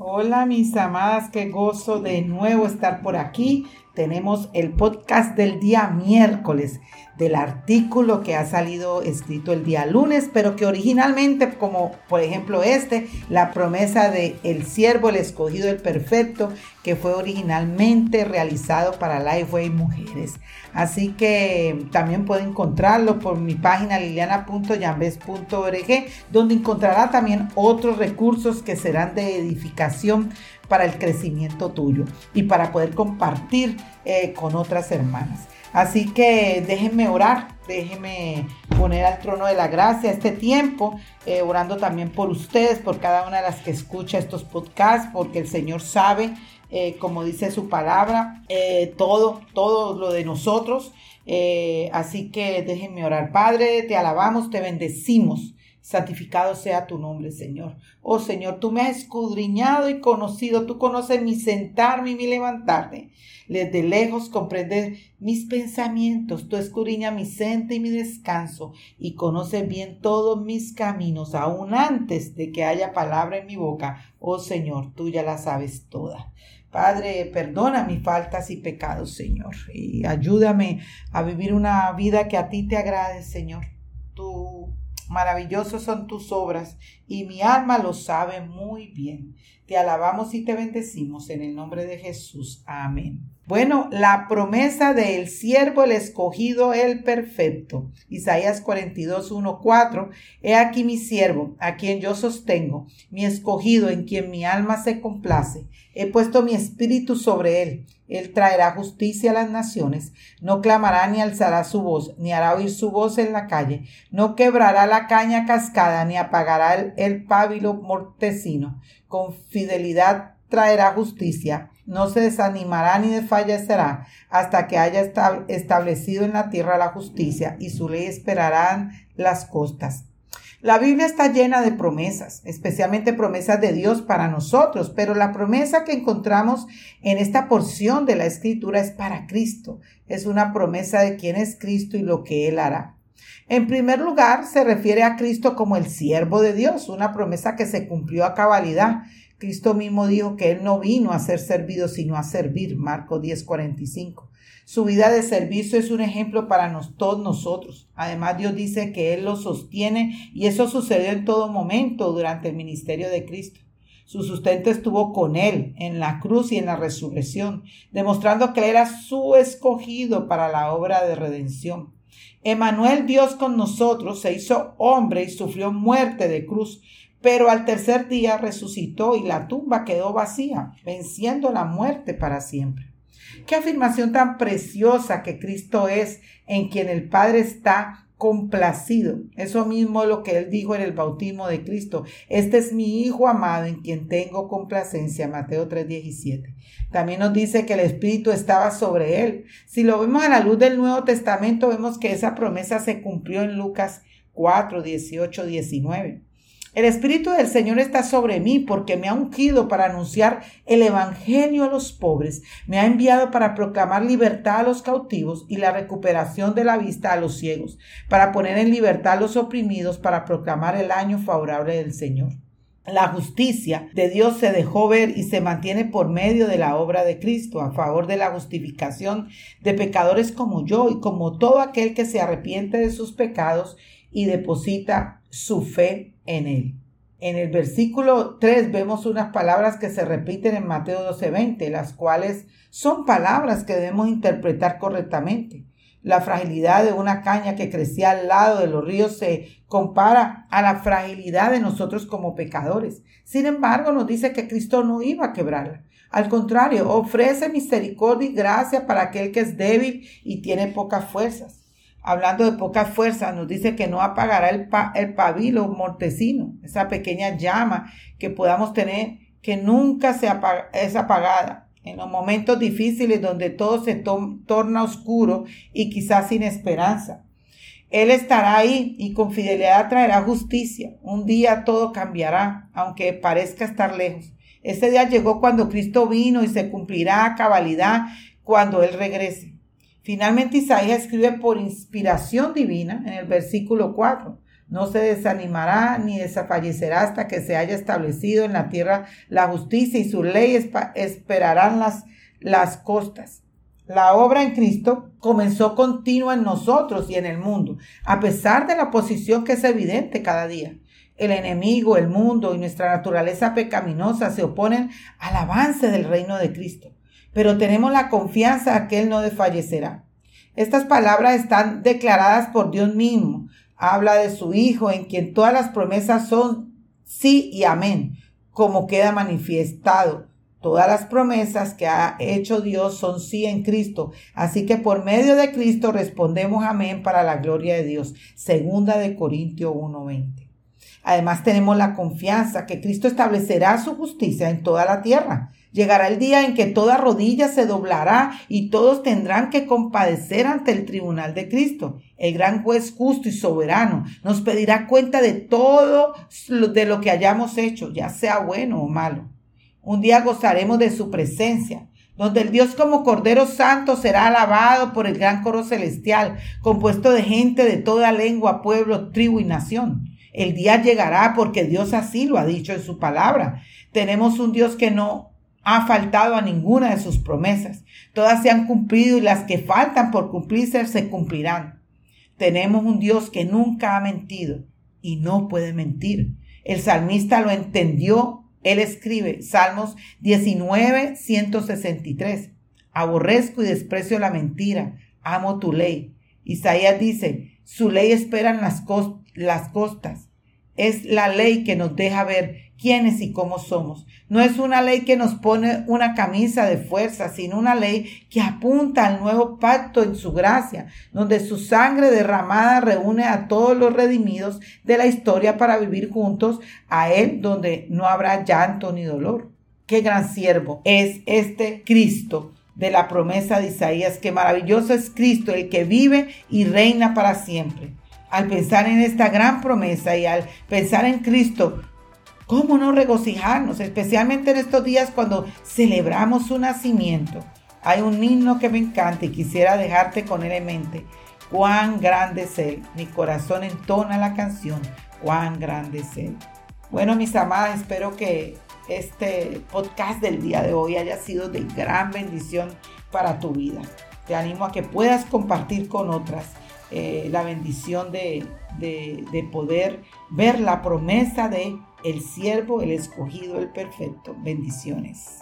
Hola mis amadas, qué gozo de nuevo estar por aquí. Tenemos el podcast del día miércoles del artículo que ha salido escrito el día lunes, pero que originalmente, como por ejemplo este, la promesa de el siervo, el escogido, el perfecto, que fue originalmente realizado para Lifeway Mujeres. Así que también puede encontrarlo por mi página liliana.yambes.org, donde encontrará también otros recursos que serán de edificación para el crecimiento tuyo y para poder compartir eh, con otras hermanas. Así que déjenme orar, déjenme poner al trono de la gracia este tiempo, eh, orando también por ustedes, por cada una de las que escucha estos podcasts, porque el Señor sabe, eh, como dice su palabra, todo, todo lo de nosotros. así que déjenme orar. Padre, te alabamos, te bendecimos santificado sea tu nombre, Señor. Oh Señor, tú me has escudriñado y conocido, tú conoces mi sentarme y mi levantarme. Desde lejos comprendes mis pensamientos, tú escudriñas mi sente y mi descanso y conoces bien todos mis caminos, aún antes de que haya palabra en mi boca. Oh Señor, tú ya la sabes toda. Padre, perdona mis faltas y pecados, Señor, y ayúdame a vivir una vida que a ti te agrade, Señor. Tú Maravillosos son tus obras y mi alma lo sabe muy bien. Te alabamos y te bendecimos en el nombre de Jesús. Amén. Bueno, la promesa del siervo, el escogido, el perfecto. Isaías 42, 1, 4. He aquí mi siervo, a quien yo sostengo, mi escogido, en quien mi alma se complace. He puesto mi espíritu sobre él. Él traerá justicia a las naciones. No clamará ni alzará su voz, ni hará oír su voz en la calle. No quebrará la caña cascada, ni apagará el, el pábilo mortecino. Con fidelidad traerá justicia no se desanimará ni desfallecerá hasta que haya establecido en la tierra la justicia y su ley esperarán las costas. La Biblia está llena de promesas, especialmente promesas de Dios para nosotros, pero la promesa que encontramos en esta porción de la escritura es para Cristo. Es una promesa de quién es Cristo y lo que Él hará. En primer lugar, se refiere a Cristo como el siervo de Dios, una promesa que se cumplió a cabalidad Cristo mismo dijo que Él no vino a ser servido, sino a servir. Marco 10:45. Su vida de servicio es un ejemplo para todos nosotros. Además, Dios dice que Él lo sostiene y eso sucedió en todo momento durante el ministerio de Cristo. Su sustento estuvo con Él en la cruz y en la resurrección, demostrando que Él era su escogido para la obra de redención. Emanuel, Dios con nosotros, se hizo hombre y sufrió muerte de cruz pero al tercer día resucitó y la tumba quedó vacía, venciendo la muerte para siempre. Qué afirmación tan preciosa que Cristo es en quien el Padre está complacido. Eso mismo lo que él dijo en el bautismo de Cristo. Este es mi Hijo amado en quien tengo complacencia. Mateo 3:17. También nos dice que el Espíritu estaba sobre él. Si lo vemos a la luz del Nuevo Testamento, vemos que esa promesa se cumplió en Lucas 4, 18, 19. El Espíritu del Señor está sobre mí porque me ha ungido para anunciar el Evangelio a los pobres, me ha enviado para proclamar libertad a los cautivos y la recuperación de la vista a los ciegos, para poner en libertad a los oprimidos, para proclamar el año favorable del Señor. La justicia de Dios se dejó ver y se mantiene por medio de la obra de Cristo a favor de la justificación de pecadores como yo y como todo aquel que se arrepiente de sus pecados y deposita su fe en él. En el versículo 3 vemos unas palabras que se repiten en Mateo 12:20, las cuales son palabras que debemos interpretar correctamente. La fragilidad de una caña que crecía al lado de los ríos se compara a la fragilidad de nosotros como pecadores. Sin embargo, nos dice que Cristo no iba a quebrarla. Al contrario, ofrece misericordia y gracia para aquel que es débil y tiene pocas fuerzas hablando de poca fuerza, nos dice que no apagará el, el pabilo mortecino, esa pequeña llama que podamos tener, que nunca se es apagada. En los momentos difíciles donde todo se torna oscuro y quizás sin esperanza. Él estará ahí y con fidelidad traerá justicia. Un día todo cambiará, aunque parezca estar lejos. Ese día llegó cuando Cristo vino y se cumplirá cabalidad cuando Él regrese. Finalmente Isaías escribe por inspiración divina en el versículo 4. no se desanimará ni desfallecerá hasta que se haya establecido en la tierra la justicia y su ley esperarán las, las costas. La obra en Cristo comenzó continua en nosotros y en el mundo, a pesar de la oposición que es evidente cada día. El enemigo, el mundo y nuestra naturaleza pecaminosa se oponen al avance del reino de Cristo, pero tenemos la confianza que Él no desfallecerá. Estas palabras están declaradas por Dios mismo. Habla de su Hijo, en quien todas las promesas son sí y amén, como queda manifestado Todas las promesas que ha hecho Dios son sí en Cristo. Así que por medio de Cristo respondemos amén para la gloria de Dios. Segunda de Corintios 1:20. Además tenemos la confianza que Cristo establecerá su justicia en toda la tierra. Llegará el día en que toda rodilla se doblará y todos tendrán que compadecer ante el tribunal de Cristo. El gran juez justo y soberano nos pedirá cuenta de todo de lo que hayamos hecho, ya sea bueno o malo. Un día gozaremos de su presencia, donde el Dios como Cordero Santo será alabado por el gran coro celestial, compuesto de gente de toda lengua, pueblo, tribu y nación. El día llegará porque Dios así lo ha dicho en su palabra. Tenemos un Dios que no ha faltado a ninguna de sus promesas. Todas se han cumplido y las que faltan por cumplirse se cumplirán. Tenemos un Dios que nunca ha mentido y no puede mentir. El salmista lo entendió él escribe Salmos 19, 163. Aborrezco y desprecio la mentira, amo tu ley. Isaías dice, su ley esperan las, las costas. Es la ley que nos deja ver quiénes y cómo somos. No es una ley que nos pone una camisa de fuerza, sino una ley que apunta al nuevo pacto en su gracia, donde su sangre derramada reúne a todos los redimidos de la historia para vivir juntos a Él, donde no habrá llanto ni dolor. Qué gran siervo es este Cristo de la promesa de Isaías, qué maravilloso es Cristo, el que vive y reina para siempre. Al pensar en esta gran promesa y al pensar en Cristo, ¿Cómo no regocijarnos? Especialmente en estos días cuando celebramos su nacimiento. Hay un himno que me encanta y quisiera dejarte con él en mente. Cuán grande es Él. Mi corazón entona la canción. Cuán grande es Él. Bueno, mis amadas, espero que este podcast del día de hoy haya sido de gran bendición para tu vida. Te animo a que puedas compartir con otras eh, la bendición de, de poder ver la promesa de el siervo, el escogido, el perfecto. Bendiciones.